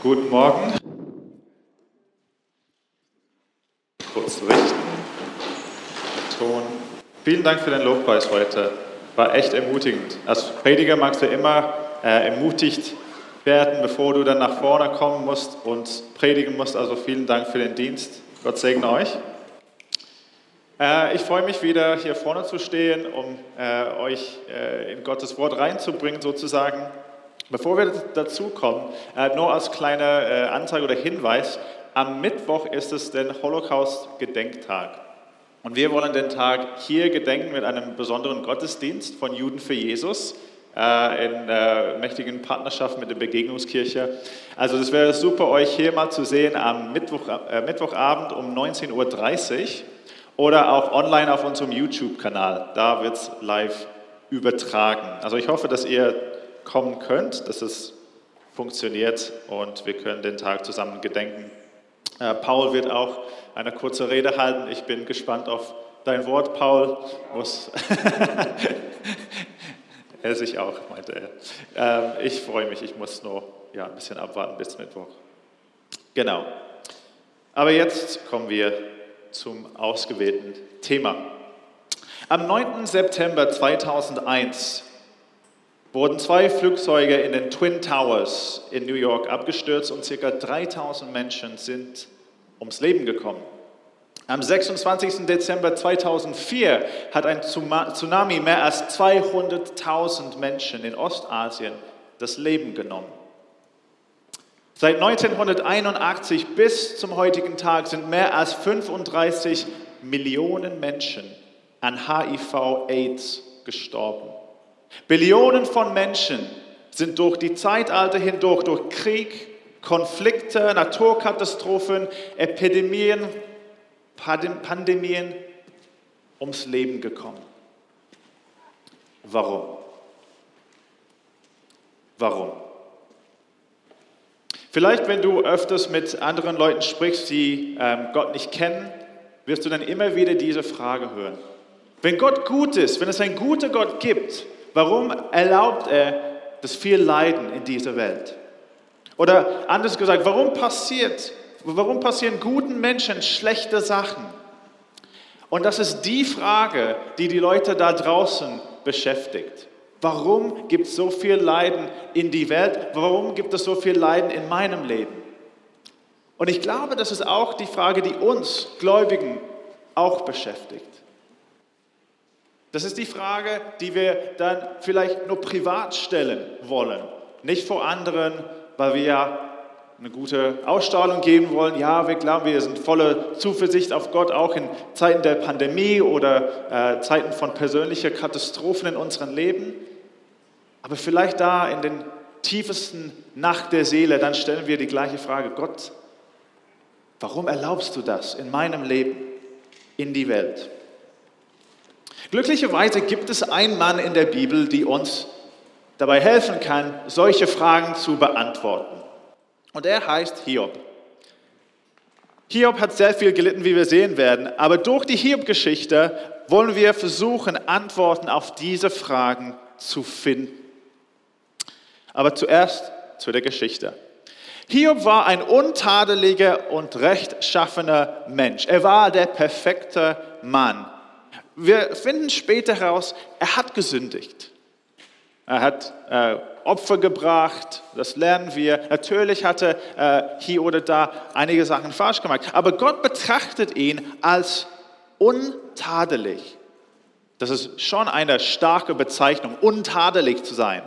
Guten Morgen. Kurz richten. Ton. Vielen Dank für den Lobpreis heute. War echt ermutigend. Als Prediger magst du immer äh, ermutigt werden, bevor du dann nach vorne kommen musst und predigen musst. Also vielen Dank für den Dienst. Gott segne euch. Äh, ich freue mich wieder hier vorne zu stehen, um äh, euch äh, in Gottes Wort reinzubringen sozusagen. Bevor wir dazu kommen, äh, nur als kleiner äh, Anzeige oder Hinweis, am Mittwoch ist es der Holocaust-Gedenktag. Und wir wollen den Tag hier gedenken mit einem besonderen Gottesdienst von Juden für Jesus äh, in mächtigen Partnerschaft mit der Begegnungskirche. Also es wäre super, euch hier mal zu sehen am Mittwoch, Mittwochabend um 19.30 Uhr oder auch online auf unserem YouTube-Kanal. Da wird es live übertragen. Also ich hoffe, dass ihr kommen könnt, dass es funktioniert und wir können den Tag zusammen gedenken. Äh, Paul wird auch eine kurze Rede halten. Ich bin gespannt auf dein Wort, Paul. Muss er sich auch, meinte er. Ähm, ich freue mich, ich muss nur ja, ein bisschen abwarten bis Mittwoch. Genau. Aber jetzt kommen wir zum ausgewählten Thema. Am 9. September 2001 wurden zwei Flugzeuge in den Twin Towers in New York abgestürzt und ca. 3000 Menschen sind ums Leben gekommen. Am 26. Dezember 2004 hat ein Tsunami mehr als 200.000 Menschen in Ostasien das Leben genommen. Seit 1981 bis zum heutigen Tag sind mehr als 35 Millionen Menschen an HIV-AIDS gestorben. Billionen von Menschen sind durch die Zeitalter hindurch, durch Krieg, Konflikte, Naturkatastrophen, Epidemien, Pandemien ums Leben gekommen. Warum? Warum? Vielleicht, wenn du öfters mit anderen Leuten sprichst, die ähm, Gott nicht kennen, wirst du dann immer wieder diese Frage hören. Wenn Gott gut ist, wenn es einen guten Gott gibt, Warum erlaubt er das viel Leiden in dieser Welt? Oder anders gesagt, warum passiert, warum passieren guten Menschen schlechte Sachen? Und das ist die Frage, die die Leute da draußen beschäftigt. Warum gibt es so viel Leiden in die Welt? Warum gibt es so viel Leiden in meinem Leben? Und ich glaube, das ist auch die Frage, die uns Gläubigen auch beschäftigt. Das ist die Frage, die wir dann vielleicht nur privat stellen wollen, nicht vor anderen, weil wir ja eine gute Ausstrahlung geben wollen. Ja, wir glauben, wir sind voller Zuversicht auf Gott, auch in Zeiten der Pandemie oder äh, Zeiten von persönlicher Katastrophen in unserem Leben. Aber vielleicht da in den tiefsten Nacht der Seele, dann stellen wir die gleiche Frage, Gott, warum erlaubst du das in meinem Leben, in die Welt? Glücklicherweise gibt es einen Mann in der Bibel, die uns dabei helfen kann, solche Fragen zu beantworten. Und er heißt Hiob. Hiob hat sehr viel gelitten, wie wir sehen werden, aber durch die Hiob-Geschichte wollen wir versuchen, Antworten auf diese Fragen zu finden. Aber zuerst zu der Geschichte. Hiob war ein untadeliger und rechtschaffener Mensch. Er war der perfekte Mann. Wir finden später heraus, er hat gesündigt. Er hat äh, Opfer gebracht, das lernen wir. Natürlich hatte äh, hier oder da einige Sachen falsch gemacht, aber Gott betrachtet ihn als untadelig. Das ist schon eine starke Bezeichnung, untadelig zu sein.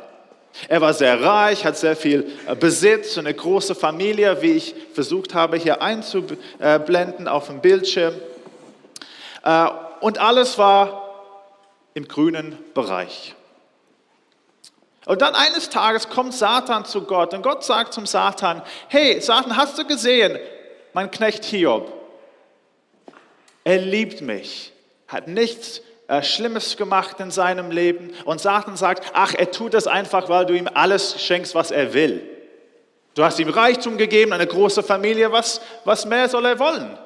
Er war sehr reich, hat sehr viel äh, Besitz, eine große Familie, wie ich versucht habe hier einzublenden auf dem Bildschirm. Und alles war im grünen Bereich. Und dann eines Tages kommt Satan zu Gott und Gott sagt zum Satan, hey Satan, hast du gesehen, mein Knecht Hiob, er liebt mich, hat nichts äh, Schlimmes gemacht in seinem Leben und Satan sagt, ach, er tut das einfach, weil du ihm alles schenkst, was er will. Du hast ihm Reichtum gegeben, eine große Familie, was, was mehr soll er wollen?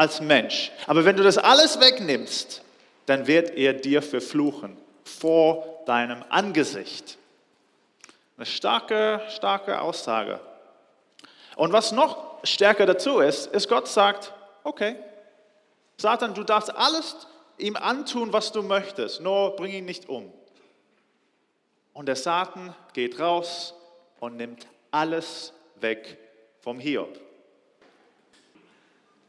Als Mensch. Aber wenn du das alles wegnimmst, dann wird er dir verfluchen vor deinem Angesicht. Eine starke, starke Aussage. Und was noch stärker dazu ist, ist Gott sagt, okay, Satan, du darfst alles ihm antun, was du möchtest, nur bring ihn nicht um. Und der Satan geht raus und nimmt alles weg vom Hiob.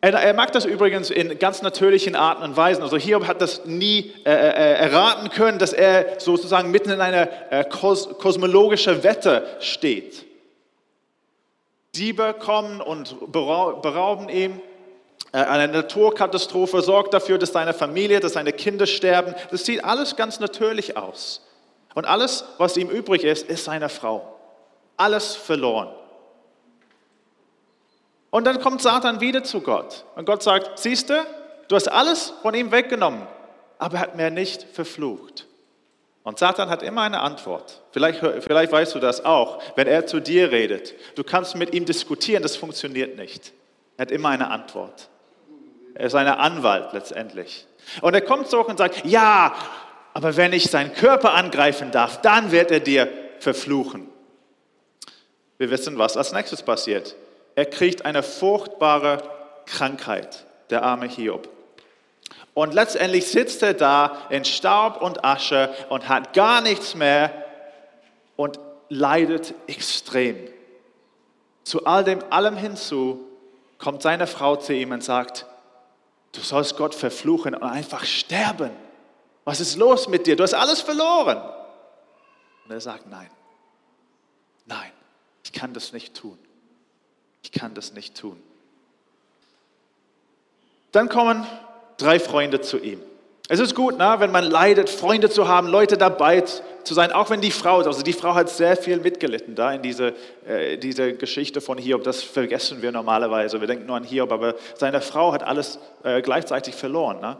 Er, er, mag das übrigens in ganz natürlichen Arten und Weisen. Also Hiob hat das nie äh, äh, äh erraten können, dass er sozusagen mitten in einer äh, kos kosmologischen Wette steht. Diebe kommen und berauben ihm. Äh, eine Naturkatastrophe sorgt dafür, dass seine Familie, dass seine Kinder sterben. Das sieht alles ganz natürlich aus. Und alles, was ihm übrig ist, ist seine Frau. Alles verloren. Und dann kommt Satan wieder zu Gott. Und Gott sagt, siehst du, du hast alles von ihm weggenommen, aber er hat mir nicht verflucht. Und Satan hat immer eine Antwort. Vielleicht, vielleicht weißt du das auch, wenn er zu dir redet. Du kannst mit ihm diskutieren, das funktioniert nicht. Er hat immer eine Antwort. Er ist ein Anwalt letztendlich. Und er kommt zurück und sagt, ja, aber wenn ich seinen Körper angreifen darf, dann wird er dir verfluchen. Wir wissen, was als nächstes passiert. Er kriegt eine furchtbare Krankheit, der arme Hiob. Und letztendlich sitzt er da in Staub und Asche und hat gar nichts mehr und leidet extrem. Zu all dem allem hinzu kommt seine Frau zu ihm und sagt, du sollst Gott verfluchen und einfach sterben. Was ist los mit dir? Du hast alles verloren. Und er sagt, nein, nein, ich kann das nicht tun. Ich kann das nicht tun. Dann kommen drei Freunde zu ihm. Es ist gut, ne, wenn man leidet, Freunde zu haben, Leute dabei zu sein, auch wenn die Frau, also die Frau hat sehr viel mitgelitten da in diese, äh, diese Geschichte von Hiob. Das vergessen wir normalerweise. Wir denken nur an Hiob, aber seine Frau hat alles äh, gleichzeitig verloren. Ne?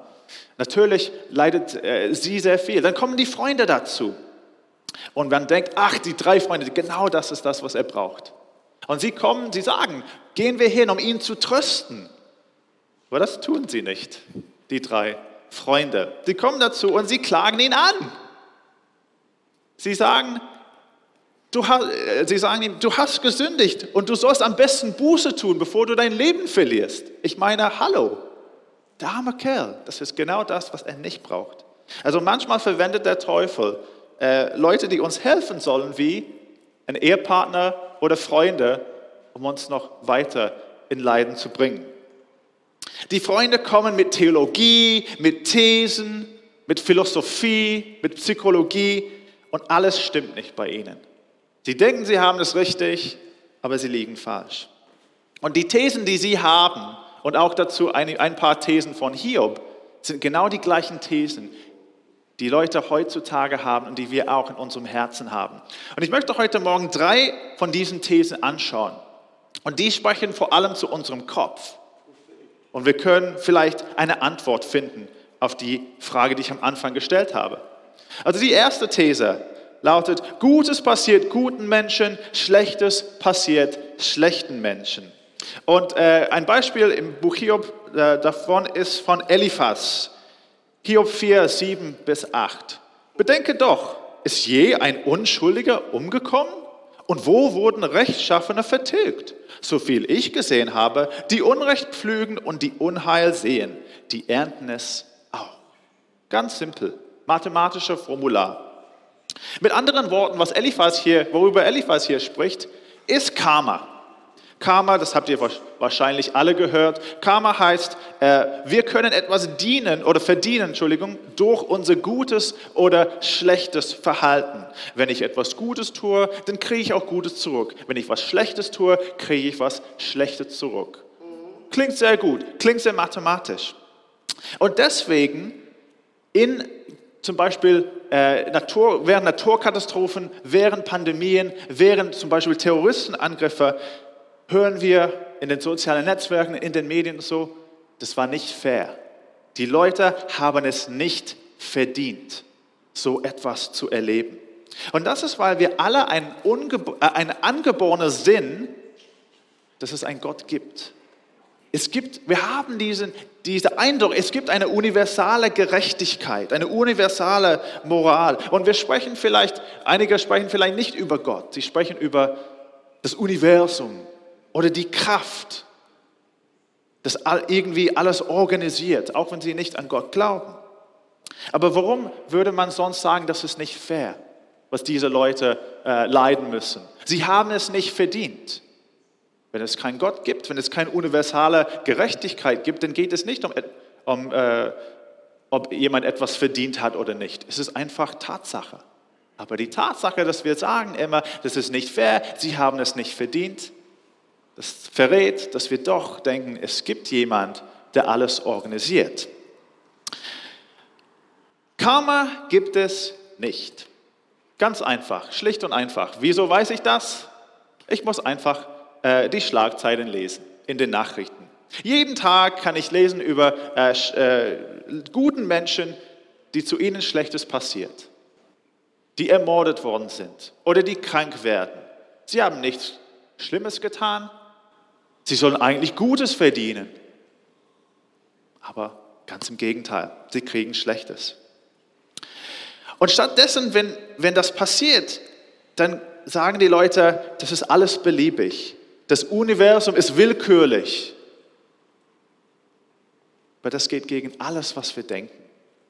Natürlich leidet äh, sie sehr viel. Dann kommen die Freunde dazu. Und man denkt, ach, die drei Freunde, genau das ist das, was er braucht. Und sie kommen, sie sagen, gehen wir hin, um ihn zu trösten. Aber das tun sie nicht, die drei Freunde. Sie kommen dazu und sie klagen ihn an. Sie sagen, du hast, äh, sie sagen ihm, du hast gesündigt und du sollst am besten Buße tun, bevor du dein Leben verlierst. Ich meine, hallo, der arme Kerl, das ist genau das, was er nicht braucht. Also manchmal verwendet der Teufel äh, Leute, die uns helfen sollen, wie ein Ehepartner oder Freunde, um uns noch weiter in Leiden zu bringen. Die Freunde kommen mit Theologie, mit Thesen, mit Philosophie, mit Psychologie und alles stimmt nicht bei ihnen. Sie denken, sie haben es richtig, aber sie liegen falsch. Und die Thesen, die sie haben, und auch dazu ein, paar Thesen von Hiob, sind genau die gleichen Thesen, die Leute heutzutage haben und die wir auch in unserem Herzen haben. Und ich möchte heute Morgen drei von diesen Thesen anschauen. Und die sprechen vor allem zu unserem Kopf. Und wir können vielleicht eine Antwort finden auf die Frage, die ich am Anfang gestellt habe. Also die erste These lautet, Gutes passiert guten Menschen, Schlechtes passiert schlechten Menschen. Und äh, ein Beispiel im Buch Hiob äh, davon ist von Eliphas. Hiob 4, 7 bis 8. Bedenke doch, ist je ein Unschuldiger umgekommen? Und wo wurden Rechtschaffene vertilgt? So viel ich gesehen habe, die Unrecht pflügen und die Unheil sehen, die ernten es auch. Ganz simpel, mathematische Formular. Mit anderen Worten, was Eliphas hier, worüber Eliphas hier spricht, ist Karma. Karma, das habt ihr wahrscheinlich alle gehört. Karma heißt, äh, wir können etwas dienen oder verdienen, Entschuldigung, durch unser gutes oder schlechtes Verhalten. Wenn ich etwas Gutes tue, dann kriege ich auch Gutes zurück. Wenn ich was Schlechtes tue, kriege ich was Schlechtes zurück. Klingt sehr gut, klingt sehr mathematisch. Und deswegen in zum Beispiel äh, Natur, während Naturkatastrophen, während Pandemien, während zum Beispiel Terroristenangriffe hören wir in den sozialen Netzwerken, in den Medien und so, das war nicht fair. Die Leute haben es nicht verdient, so etwas zu erleben. Und das ist, weil wir alle einen, äh, einen angeborenen Sinn, dass es einen Gott gibt. Es gibt, wir haben diesen, diesen Eindruck, es gibt eine universale Gerechtigkeit, eine universale Moral. Und wir sprechen vielleicht, einige sprechen vielleicht nicht über Gott, sie sprechen über das Universum, oder die Kraft, das irgendwie alles organisiert, auch wenn sie nicht an Gott glauben. Aber warum würde man sonst sagen, das ist nicht fair, was diese Leute äh, leiden müssen? Sie haben es nicht verdient. Wenn es keinen Gott gibt, wenn es keine universale Gerechtigkeit gibt, dann geht es nicht um, um äh, ob jemand etwas verdient hat oder nicht. Es ist einfach Tatsache. Aber die Tatsache, dass wir sagen immer, das ist nicht fair, sie haben es nicht verdient, das verrät, dass wir doch denken, es gibt jemand, der alles organisiert. Karma gibt es nicht. Ganz einfach, schlicht und einfach. Wieso weiß ich das? Ich muss einfach äh, die Schlagzeilen lesen in den Nachrichten. Jeden Tag kann ich lesen über äh, äh, guten Menschen, die zu ihnen Schlechtes passiert, die ermordet worden sind oder die krank werden. Sie haben nichts Schlimmes getan. Sie sollen eigentlich Gutes verdienen. Aber ganz im Gegenteil, sie kriegen Schlechtes. Und stattdessen, wenn, wenn das passiert, dann sagen die Leute, das ist alles beliebig. Das Universum ist willkürlich. Aber das geht gegen alles, was wir denken.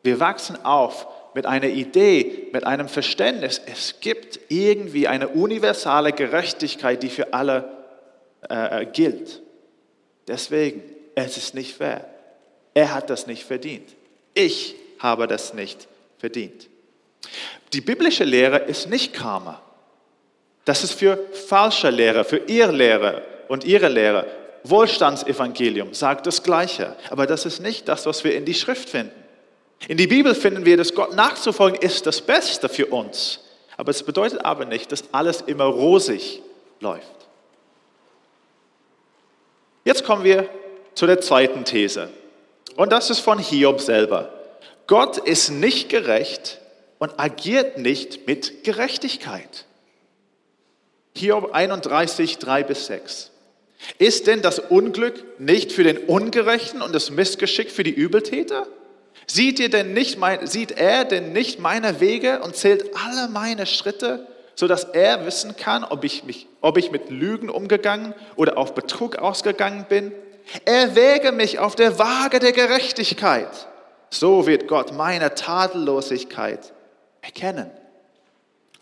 Wir wachsen auf mit einer Idee, mit einem Verständnis. Es gibt irgendwie eine universale Gerechtigkeit, die für alle äh, äh gilt. Deswegen, es ist nicht fair. Er hat das nicht verdient. Ich habe das nicht verdient. Die biblische Lehre ist nicht Karma. Das ist für falsche Lehre, für ihr Lehre und ihre Lehre. Wohlstandsevangelium sagt das Gleiche, aber das ist nicht das, was wir in die Schrift finden. In die Bibel finden wir, dass Gott nachzufolgen ist das Beste für uns. Aber es bedeutet aber nicht, dass alles immer rosig läuft. Jetzt kommen wir zu der zweiten These. Und das ist von Hiob selber. Gott ist nicht gerecht, und agiert nicht mit Gerechtigkeit. Hiob 31, 3 bis 6. Ist denn das Unglück nicht für den Ungerechten und das Missgeschick für die Übeltäter? Sieht, ihr denn nicht mein, sieht er denn nicht meine Wege und zählt alle meine Schritte, sodass er wissen kann, ob ich, mich, ob ich mit Lügen umgegangen oder auf Betrug ausgegangen bin? Er wäge mich auf der Waage der Gerechtigkeit. So wird Gott meine Tadellosigkeit erkennen.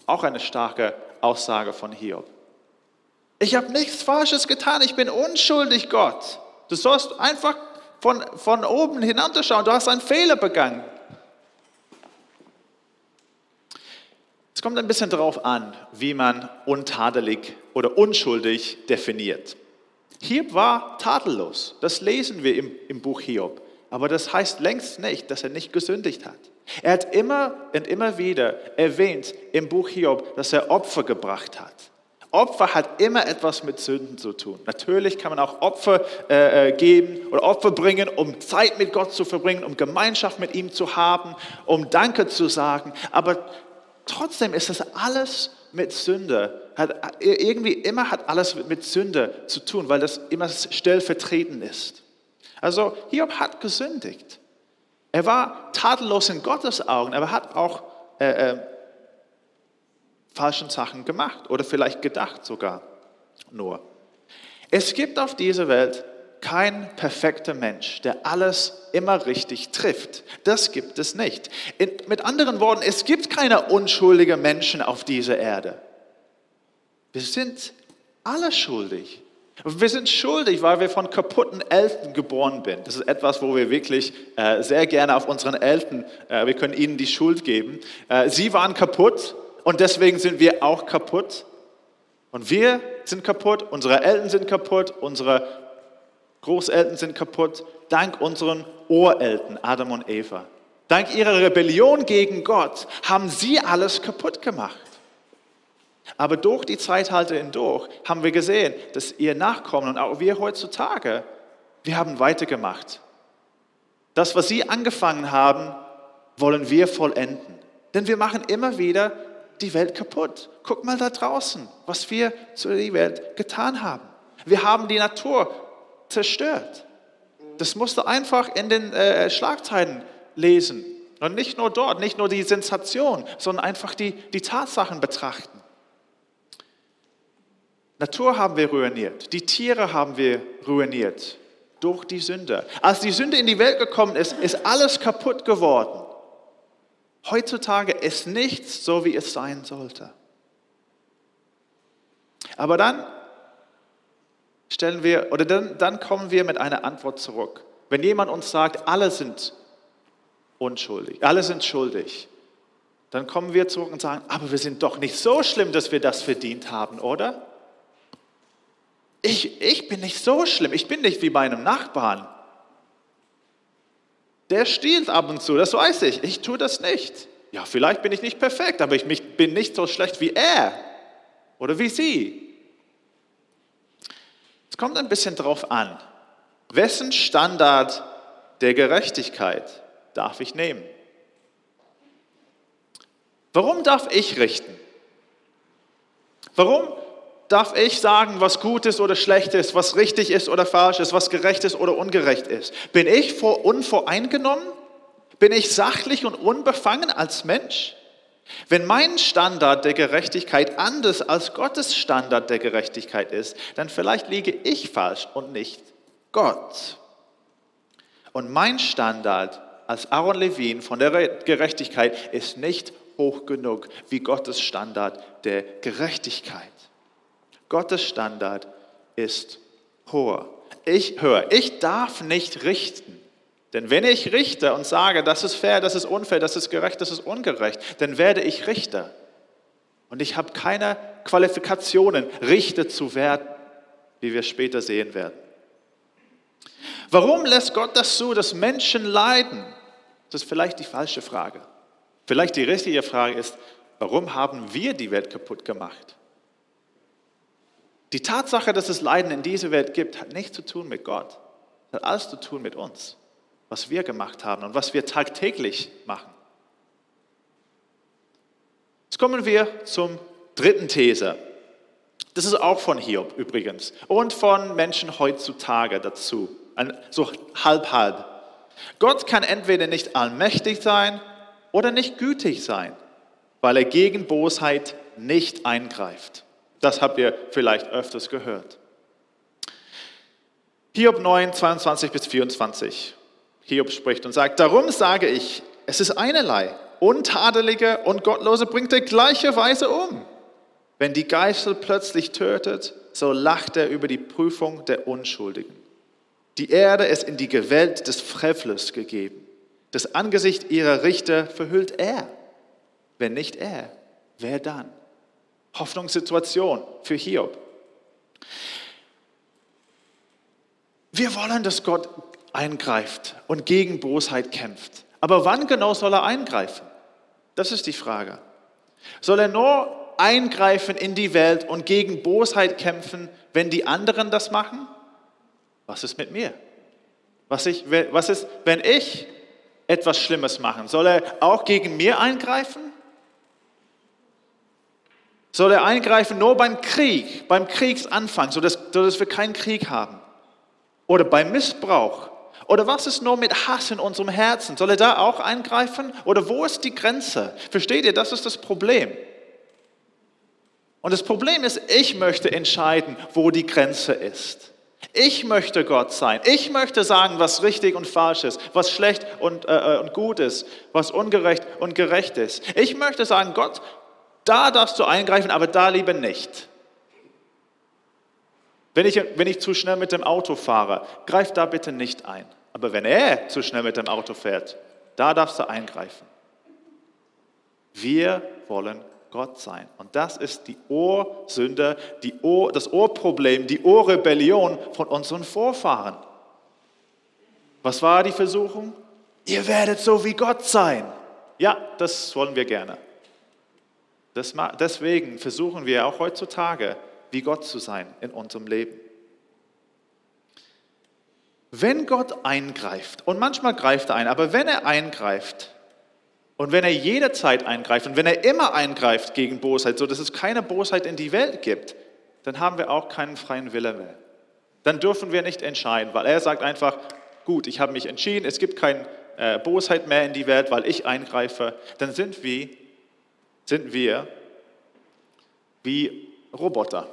Auch eine starke Aussage von Hiob. Ich habe nichts Falsches getan, ich bin unschuldig, Gott. Du sollst einfach von, von oben hinunterschauen, du hast einen Fehler begangen. Es kommt ein bisschen darauf an, wie man untadelig oder unschuldig definiert. Hiob war tadellos, das lesen wir im, im Buch Hiob. Aber das heißt längst nicht, dass er nicht gesündigt hat. Er hat immer und immer wieder erwähnt im Buch Hiob, dass er Opfer gebracht hat. Opfer hat immer etwas mit Sünden zu tun. Natürlich kann man auch Opfer äh, äh, geben oder Opfer bringen, um Zeit mit Gott zu verbringen, um Gemeinschaft mit ihm zu haben, um Danke zu sagen. Aber trotzdem ist das alles mit Sünde. Hat, irgendwie immer hat alles mit Sünde zu tun, weil das immer stellvertretend ist. Also Hiob hat gesündigt. Er war tadellos in Gottes Augen, aber hat auch äh, äh, falschen Sachen gemacht oder vielleicht gedacht sogar nur. Es gibt auf dieser Welt kein perfekter Mensch, der alles immer richtig trifft. Das gibt es nicht. In, mit anderen Worten, es gibt keine unschuldigen Menschen auf dieser Erde. Wir sind alle schuldig. Wir sind schuldig, weil wir von kaputten Eltern geboren sind. Das ist etwas, wo wir wirklich äh, sehr gerne auf unseren Eltern, äh, wir können ihnen die Schuld geben. Äh, sie waren kaputt und deswegen sind wir auch kaputt. Und wir sind kaputt, unsere Eltern sind kaputt, unsere Großeltern sind kaputt, dank unseren Ureltern, Adam und Eva. Dank ihrer Rebellion gegen Gott haben sie alles kaputt gemacht. Aber durch die Zeithalte hindurch haben wir gesehen, dass ihr Nachkommen und auch wir heutzutage, wir haben weitergemacht. Das, was sie angefangen haben, wollen wir vollenden. Denn wir machen immer wieder die Welt kaputt. Guck mal da draußen, was wir zu der Welt getan haben. Wir haben die Natur zerstört. Das musst du einfach in den äh, Schlagzeilen lesen. Und nicht nur dort, nicht nur die Sensation, sondern einfach die, die Tatsachen betrachten. Natur haben wir ruiniert, die Tiere haben wir ruiniert durch die Sünde. Als die Sünde in die Welt gekommen ist, ist alles kaputt geworden. Heutzutage ist nichts so, wie es sein sollte. Aber dann stellen wir, oder dann, dann kommen wir mit einer Antwort zurück. Wenn jemand uns sagt, alle sind unschuldig, alle sind schuldig, dann kommen wir zurück und sagen, aber wir sind doch nicht so schlimm, dass wir das verdient haben, oder? Ich, ich bin nicht so schlimm, ich bin nicht wie bei einem Nachbarn. Der stiehlt ab und zu, das weiß ich, ich tue das nicht. Ja, vielleicht bin ich nicht perfekt, aber ich bin nicht so schlecht wie er oder wie sie. Kommt ein bisschen darauf an, wessen Standard der Gerechtigkeit darf ich nehmen? Warum darf ich richten? Warum darf ich sagen, was gut ist oder schlecht ist, was richtig ist oder falsch ist, was gerecht ist oder ungerecht ist? Bin ich unvoreingenommen? Bin ich sachlich und unbefangen als Mensch? Wenn mein Standard der Gerechtigkeit anders als Gottes Standard der Gerechtigkeit ist, dann vielleicht liege ich falsch und nicht Gott. Und mein Standard als Aaron Levin von der Gerechtigkeit ist nicht hoch genug wie Gottes Standard der Gerechtigkeit. Gottes Standard ist hoher. Ich höre, ich darf nicht richten. Denn wenn ich richte und sage, das ist fair, das ist unfair, das ist gerecht, das ist ungerecht, dann werde ich Richter. Und ich habe keine Qualifikationen, Richter zu werden, wie wir später sehen werden. Warum lässt Gott das zu, dass Menschen leiden? Das ist vielleicht die falsche Frage. Vielleicht die richtige Frage ist, warum haben wir die Welt kaputt gemacht? Die Tatsache, dass es Leiden in dieser Welt gibt, hat nichts zu tun mit Gott. Hat alles zu tun mit uns, was wir gemacht haben und was wir tagtäglich machen. Jetzt kommen wir zum dritten These. Das ist auch von Hiob übrigens und von Menschen heutzutage dazu. So halb halb. Gott kann entweder nicht allmächtig sein oder nicht gütig sein, weil er gegen Bosheit nicht eingreift. Das habt ihr vielleicht öfters gehört. Hiob 9, 22 bis 24. Hiob spricht und sagt, darum sage ich, es ist einerlei, Untadelige und Gottlose bringt er gleicherweise um. Wenn die Geißel plötzlich tötet, so lacht er über die Prüfung der Unschuldigen. Die Erde ist in die Gewalt des Frevlers gegeben. Das Angesicht ihrer Richter verhüllt er. Wenn nicht er, wer dann? Hoffnungssituation für Hiob. Wir wollen, dass Gott eingreift und gegen Bosheit kämpft. Aber wann genau soll er eingreifen? Das ist die Frage. Soll er nur eingreifen in die Welt und gegen Bosheit kämpfen, wenn die anderen das machen? Was ist mit mir? Was, ich, was ist, wenn ich etwas Schlimmes mache? Soll er auch gegen mir eingreifen? Soll er eingreifen nur beim Krieg, beim Kriegsanfang, sodass, sodass wir keinen Krieg haben? Oder beim Missbrauch? Oder was ist nur mit Hass in unserem Herzen? Soll er da auch eingreifen? Oder wo ist die Grenze? Versteht ihr, das ist das Problem. Und das Problem ist, ich möchte entscheiden, wo die Grenze ist. Ich möchte Gott sein. Ich möchte sagen, was richtig und falsch ist, was schlecht und, äh, äh, und gut ist, was ungerecht und gerecht ist. Ich möchte sagen, Gott, da darfst du eingreifen, aber da lieber nicht. Wenn ich, wenn ich zu schnell mit dem Auto fahre, greif da bitte nicht ein. Aber wenn er zu schnell mit dem Auto fährt, da darfst du eingreifen. Wir wollen Gott sein. Und das ist die Ohrsünde, die Ohr, das Ohrproblem, die Ohrrebellion von unseren Vorfahren. Was war die Versuchung? Ihr werdet so wie Gott sein. Ja, das wollen wir gerne. Deswegen versuchen wir auch heutzutage, wie Gott zu sein in unserem Leben. Wenn Gott eingreift, und manchmal greift er ein, aber wenn er eingreift, und wenn er jederzeit eingreift und wenn er immer eingreift gegen Bosheit, so dass es keine Bosheit in die Welt gibt, dann haben wir auch keinen freien Wille mehr. Dann dürfen wir nicht entscheiden, weil er sagt einfach, gut, ich habe mich entschieden, es gibt keine äh, Bosheit mehr in die Welt, weil ich eingreife. Dann sind wir, sind wir wie Roboter.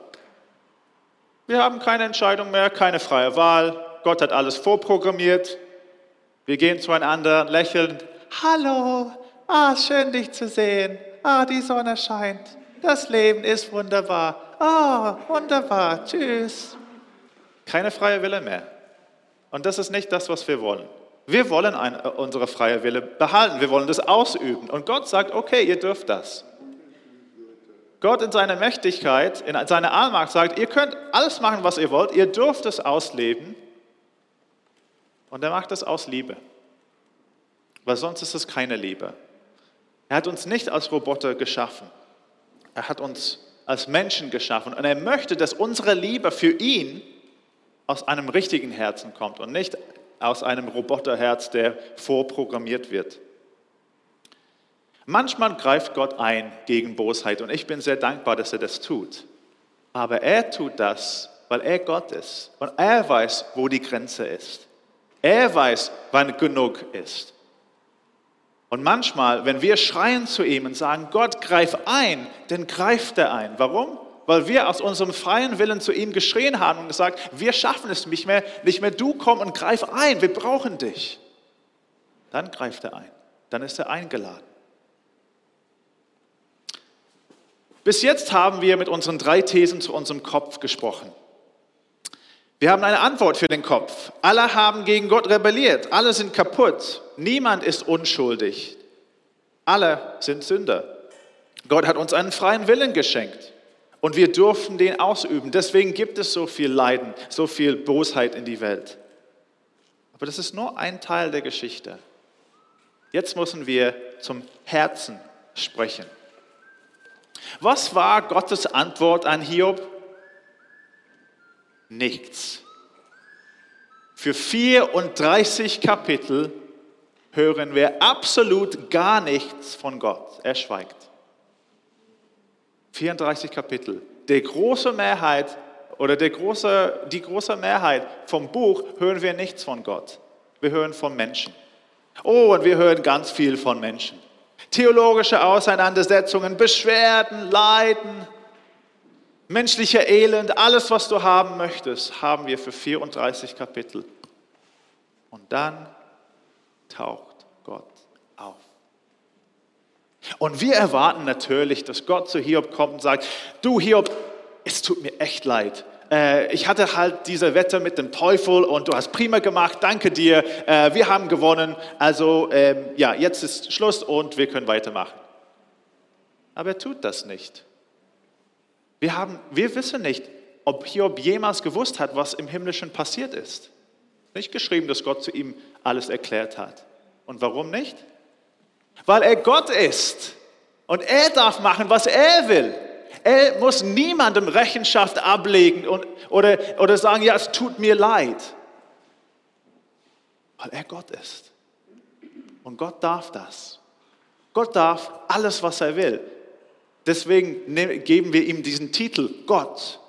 Wir haben keine Entscheidung mehr, keine freie Wahl. Gott hat alles vorprogrammiert. Wir gehen zueinander, lächeln. Hallo, ah, schön dich zu sehen. Ah, die Sonne scheint. Das Leben ist wunderbar. Ah, wunderbar. Tschüss. Keine freie Wille mehr. Und das ist nicht das, was wir wollen. Wir wollen ein, unsere freie Wille behalten. Wir wollen das ausüben. Und Gott sagt, okay, ihr dürft das. Gott in seiner Mächtigkeit, in seiner Allmacht sagt, ihr könnt alles machen, was ihr wollt. Ihr dürft es ausleben. Und er macht es aus Liebe. Weil sonst ist es keine Liebe. Er hat uns nicht als Roboter geschaffen. Er hat uns als Menschen geschaffen. Und er möchte, dass unsere Liebe für ihn aus einem richtigen Herzen kommt und nicht aus einem Roboterherz, der vorprogrammiert wird. Manchmal greift Gott ein gegen Bosheit und ich bin sehr dankbar, dass er das tut. Aber er tut das, weil er Gott ist und er weiß, wo die Grenze ist. Er weiß, wann genug ist. Und manchmal, wenn wir schreien zu ihm und sagen, Gott, greif ein, dann greift er ein. Warum? Weil wir aus unserem freien Willen zu ihm geschrien haben und gesagt, wir schaffen es nicht mehr, nicht mehr, du komm und greif ein, wir brauchen dich. Dann greift er ein, dann ist er eingeladen. Bis jetzt haben wir mit unseren drei Thesen zu unserem Kopf gesprochen. Wir haben eine Antwort für den Kopf. Alle haben gegen Gott rebelliert. Alle sind kaputt. Niemand ist unschuldig. Alle sind Sünder. Gott hat uns einen freien Willen geschenkt und wir dürfen den ausüben. Deswegen gibt es so viel Leiden, so viel Bosheit in die Welt. Aber das ist nur ein Teil der Geschichte. Jetzt müssen wir zum Herzen sprechen. Was war Gottes Antwort an Hiob? Nichts. Für 34 Kapitel hören wir absolut gar nichts von Gott. Er schweigt. 34 Kapitel. Der große Mehrheit oder der große, die große Mehrheit vom Buch hören wir nichts von Gott. Wir hören von Menschen. Oh, und wir hören ganz viel von Menschen. Theologische Auseinandersetzungen, Beschwerden, Leiden, menschlicher Elend, alles, was du haben möchtest, haben wir für 34 Kapitel. Und dann taucht Gott auf. Und wir erwarten natürlich, dass Gott zu Hiob kommt und sagt, du Hiob, es tut mir echt leid. Äh, ich hatte halt diese Wette mit dem Teufel und du hast prima gemacht, danke dir, äh, wir haben gewonnen. Also ähm, ja, jetzt ist Schluss und wir können weitermachen. Aber er tut das nicht. Wir, haben, wir wissen nicht, ob Hiob jemals gewusst hat, was im Himmlischen passiert ist. Nicht geschrieben, dass Gott zu ihm alles erklärt hat. Und warum nicht? Weil er Gott ist und er darf machen, was er will. Er muss niemandem Rechenschaft ablegen und, oder, oder sagen, ja, es tut mir leid. Weil er Gott ist. Und Gott darf das. Gott darf alles, was er will. Deswegen geben wir ihm diesen Titel Gott.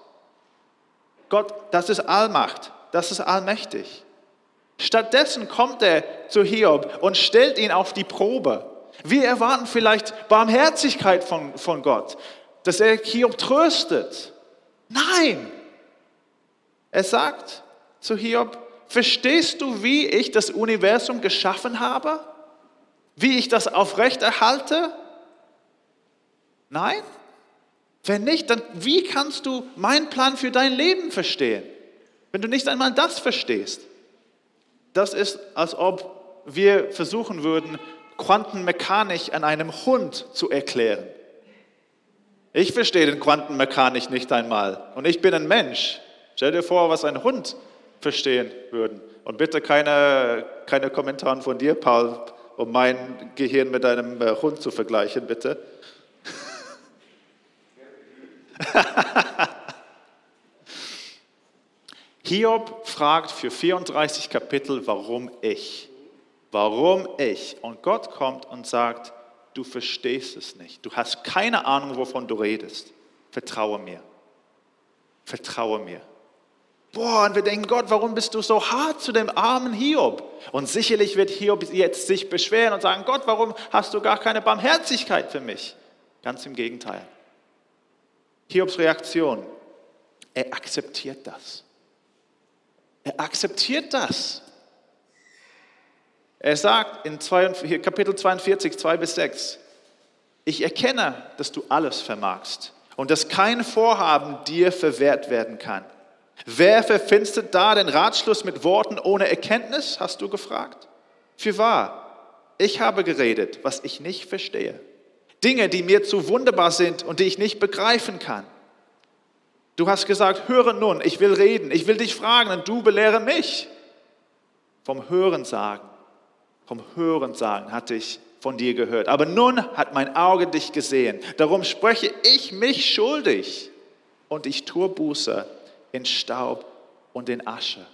Gott, das ist Allmacht, das ist allmächtig. Stattdessen kommt er zu Hiob und stellt ihn auf die Probe. Wir erwarten vielleicht Barmherzigkeit von, von Gott, dass er Hiob tröstet. Nein, er sagt zu Hiob, verstehst du, wie ich das Universum geschaffen habe? Wie ich das aufrechterhalte? Nein? Wenn nicht, dann wie kannst du meinen Plan für dein Leben verstehen, wenn du nicht einmal das verstehst? Das ist, als ob wir versuchen würden, Quantenmechanik an einem Hund zu erklären. Ich verstehe den Quantenmechanik nicht einmal und ich bin ein Mensch. Stell dir vor, was ein Hund verstehen würde. Und bitte keine, keine Kommentare von dir, Paul, um mein Gehirn mit einem äh, Hund zu vergleichen, bitte. Hiob fragt für 34 Kapitel, warum ich? Warum ich? Und Gott kommt und sagt, du verstehst es nicht. Du hast keine Ahnung, wovon du redest. Vertraue mir. Vertraue mir. Boah, und wir denken, Gott, warum bist du so hart zu dem armen Hiob? Und sicherlich wird Hiob jetzt sich beschweren und sagen, Gott, warum hast du gar keine Barmherzigkeit für mich? Ganz im Gegenteil. Hiobs Reaktion. er akzeptiert das. Er akzeptiert das. Er sagt in Kapitel 42, 2 bis 6, ich erkenne, dass du alles vermagst und dass kein Vorhaben dir verwehrt werden kann. Wer verfinstert da den Ratschluss mit Worten ohne Erkenntnis, hast du gefragt? Für wahr, ich habe geredet, was ich nicht verstehe. Dinge, die mir zu wunderbar sind und die ich nicht begreifen kann. Du hast gesagt, höre nun, ich will reden, ich will dich fragen und du belehre mich. Vom Hören sagen, vom Hören sagen hatte ich von dir gehört. Aber nun hat mein Auge dich gesehen. Darum spreche ich mich schuldig und ich tue Buße in Staub und in Asche.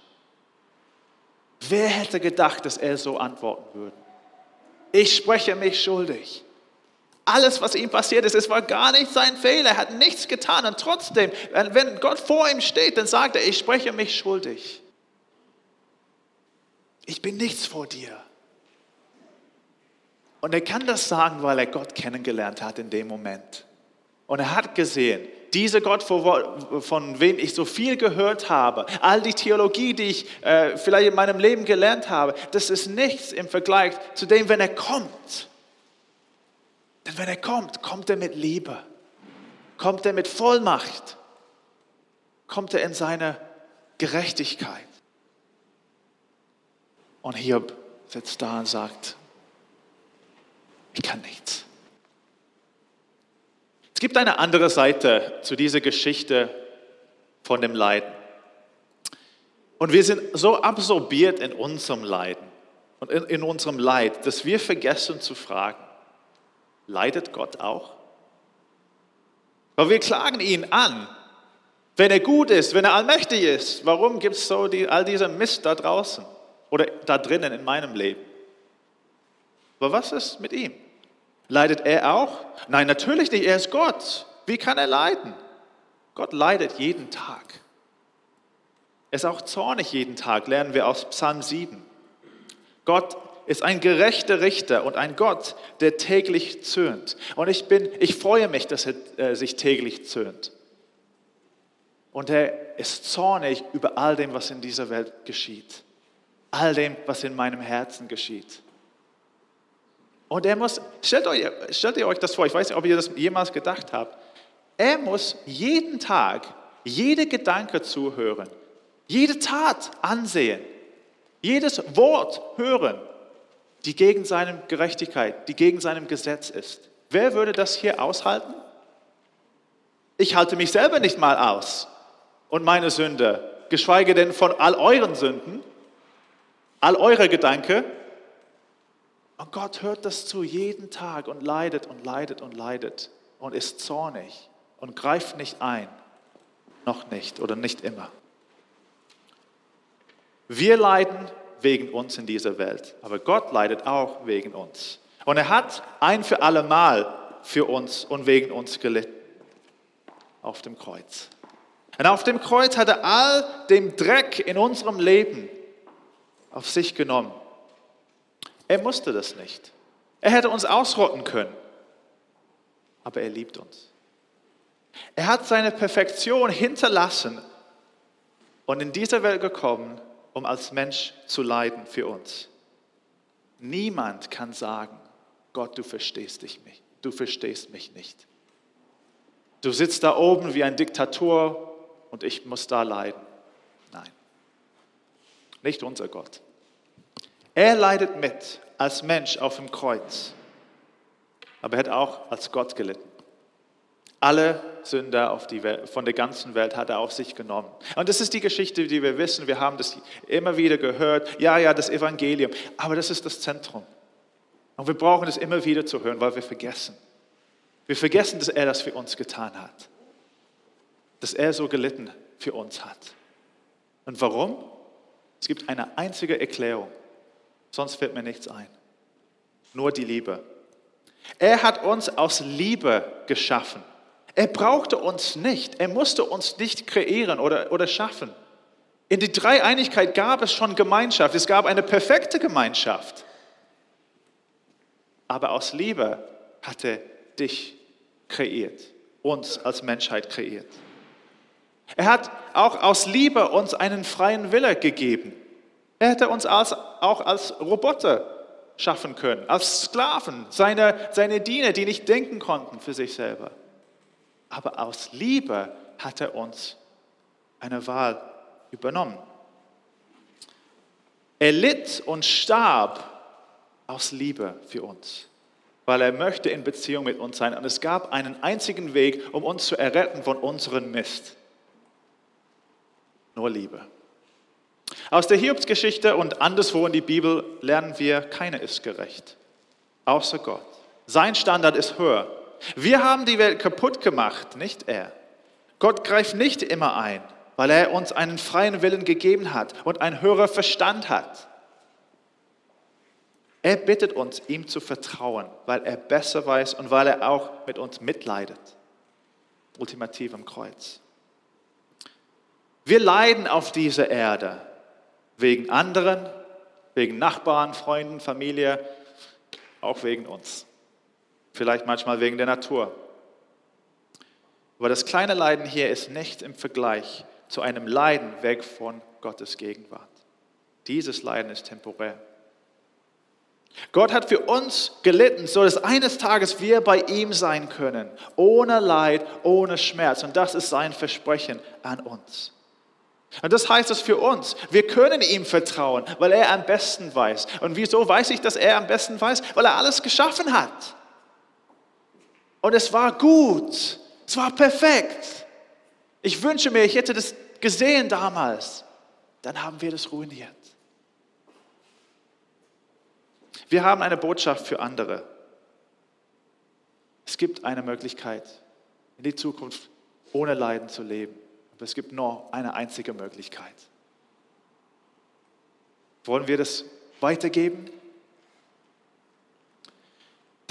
Wer hätte gedacht, dass er so antworten würde? Ich spreche mich schuldig. Alles, was ihm passiert ist, es war gar nicht sein Fehler. Er hat nichts getan. Und trotzdem, wenn Gott vor ihm steht, dann sagt er, ich spreche mich schuldig. Ich bin nichts vor dir. Und er kann das sagen, weil er Gott kennengelernt hat in dem Moment. Und er hat gesehen, dieser Gott, von wem ich so viel gehört habe, all die Theologie, die ich äh, vielleicht in meinem Leben gelernt habe, das ist nichts im Vergleich zu dem, wenn er kommt. Denn wenn er kommt, kommt er mit Liebe, kommt er mit Vollmacht, kommt er in seine Gerechtigkeit. Und Hiob sitzt da und sagt, ich kann nichts. Es gibt eine andere Seite zu dieser Geschichte von dem Leiden. Und wir sind so absorbiert in unserem Leiden und in, in unserem Leid, dass wir vergessen zu fragen, leidet Gott auch? Weil wir klagen ihn an, wenn er gut ist, wenn er allmächtig ist. Warum gibt es so die, all dieser Mist da draußen oder da drinnen in meinem Leben? Aber was ist mit ihm? Leidet er auch? Nein, natürlich nicht. Er ist Gott. Wie kann er leiden? Gott leidet jeden Tag. Er ist auch zornig jeden Tag, lernen wir aus Psalm 7. Gott ist ein gerechter Richter und ein Gott, der täglich zürnt. Und ich, bin, ich freue mich, dass er äh, sich täglich zürnt. Und er ist zornig über all dem, was in dieser Welt geschieht. All dem, was in meinem Herzen geschieht. Und er muss, stellt, euch, stellt ihr euch das vor, ich weiß nicht, ob ihr das jemals gedacht habt, er muss jeden Tag, jede Gedanke zuhören, jede Tat ansehen, jedes Wort hören, die gegen seine Gerechtigkeit, die gegen seinem Gesetz ist. Wer würde das hier aushalten? Ich halte mich selber nicht mal aus und meine Sünde, geschweige denn von all euren Sünden, all eure Gedanken, und Gott hört das zu jeden Tag und leidet und leidet und leidet und ist zornig und greift nicht ein. Noch nicht oder nicht immer. Wir leiden wegen uns in dieser Welt, aber Gott leidet auch wegen uns. Und er hat ein für alle Mal für uns und wegen uns gelitten. Auf dem Kreuz. Und auf dem Kreuz hat er all den Dreck in unserem Leben auf sich genommen er musste das nicht. Er hätte uns ausrotten können. Aber er liebt uns. Er hat seine Perfektion hinterlassen und in diese Welt gekommen, um als Mensch zu leiden für uns. Niemand kann sagen, Gott, du verstehst, dich mich, du verstehst mich nicht. Du sitzt da oben wie ein Diktator und ich muss da leiden. Nein, nicht unser Gott. Er leidet mit als Mensch auf dem Kreuz, aber er hat auch als Gott gelitten. Alle Sünder Welt, von der ganzen Welt hat er auf sich genommen. Und das ist die Geschichte, die wir wissen. Wir haben das immer wieder gehört. Ja, ja, das Evangelium. Aber das ist das Zentrum. Und wir brauchen es immer wieder zu hören, weil wir vergessen. Wir vergessen, dass er das für uns getan hat. Dass er so gelitten für uns hat. Und warum? Es gibt eine einzige Erklärung. Sonst fällt mir nichts ein. Nur die Liebe. Er hat uns aus Liebe geschaffen. Er brauchte uns nicht. Er musste uns nicht kreieren oder, oder schaffen. In die Dreieinigkeit gab es schon Gemeinschaft. Es gab eine perfekte Gemeinschaft. Aber aus Liebe hat er dich kreiert, uns als Menschheit kreiert. Er hat auch aus Liebe uns einen freien Wille gegeben. Er hätte uns als, auch als Roboter schaffen können, als Sklaven, seine, seine Diener, die nicht denken konnten für sich selber. Aber aus Liebe hat er uns eine Wahl übernommen. Er litt und starb aus Liebe für uns, weil er möchte in Beziehung mit uns sein. Und es gab einen einzigen Weg, um uns zu erretten von unserem Mist. Nur Liebe. Aus der Hiobsgeschichte und anderswo in die Bibel lernen wir, keiner ist gerecht, außer Gott. Sein Standard ist höher. Wir haben die Welt kaputt gemacht, nicht er. Gott greift nicht immer ein, weil er uns einen freien Willen gegeben hat und ein höherer Verstand hat. Er bittet uns, ihm zu vertrauen, weil er besser weiß und weil er auch mit uns mitleidet. Ultimativ am Kreuz. Wir leiden auf dieser Erde wegen anderen, wegen Nachbarn, Freunden, Familie, auch wegen uns. Vielleicht manchmal wegen der Natur. Aber das kleine Leiden hier ist nicht im Vergleich zu einem Leiden weg von Gottes Gegenwart. Dieses Leiden ist temporär. Gott hat für uns gelitten, so dass eines Tages wir bei ihm sein können, ohne Leid, ohne Schmerz. Und das ist sein Versprechen an uns. Und das heißt es für uns, wir können ihm vertrauen, weil er am besten weiß. Und wieso weiß ich, dass er am besten weiß? Weil er alles geschaffen hat. Und es war gut, es war perfekt. Ich wünsche mir, ich hätte das gesehen damals. Dann haben wir das ruiniert. Wir haben eine Botschaft für andere. Es gibt eine Möglichkeit, in die Zukunft ohne Leiden zu leben. Aber es gibt nur eine einzige Möglichkeit. Wollen wir das weitergeben?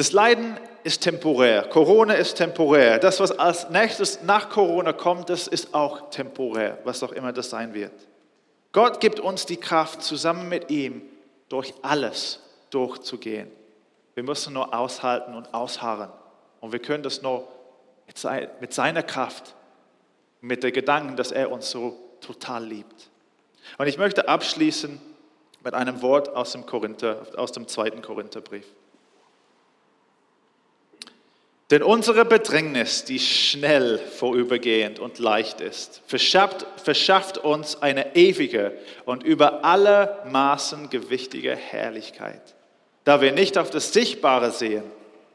Das Leiden ist temporär. Corona ist temporär. Das, was als nächstes nach Corona kommt, das ist auch temporär, was auch immer das sein wird. Gott gibt uns die Kraft, zusammen mit ihm durch alles durchzugehen. Wir müssen nur aushalten und ausharren. Und wir können das nur mit seiner Kraft, mit der Gedanken, dass er uns so total liebt. Und ich möchte abschließen mit einem Wort aus dem, Korinther, aus dem zweiten Korintherbrief. Denn unsere Bedrängnis, die schnell vorübergehend und leicht ist, verschafft, verschafft uns eine ewige und über alle Maßen gewichtige Herrlichkeit da wir nicht auf das Sichtbare sehen,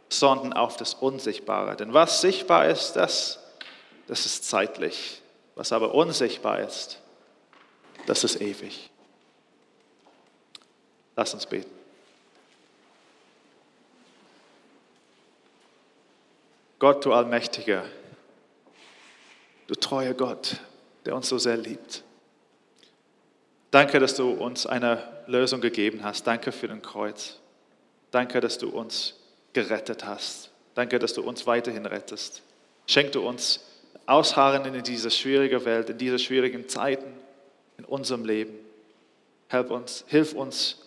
sondern auf das Unsichtbare. Denn was sichtbar ist, das, das ist zeitlich. Was aber unsichtbar ist, das ist ewig. Lass uns beten. Gott, du Allmächtiger, du treuer Gott, der uns so sehr liebt. Danke, dass du uns eine Lösung gegeben hast. Danke für den Kreuz. Danke, dass du uns gerettet hast. Danke, dass du uns weiterhin rettest. Schenk du uns Ausharren in dieser schwierigen Welt, in diese schwierigen Zeiten in unserem Leben. Hilf uns, hilf uns,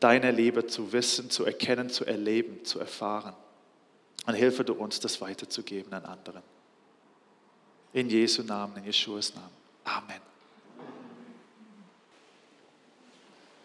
deine Liebe zu wissen, zu erkennen, zu erleben, zu erfahren. Und hilfe du uns, das weiterzugeben an anderen. In Jesu Namen, in Jeschuas Namen. Amen.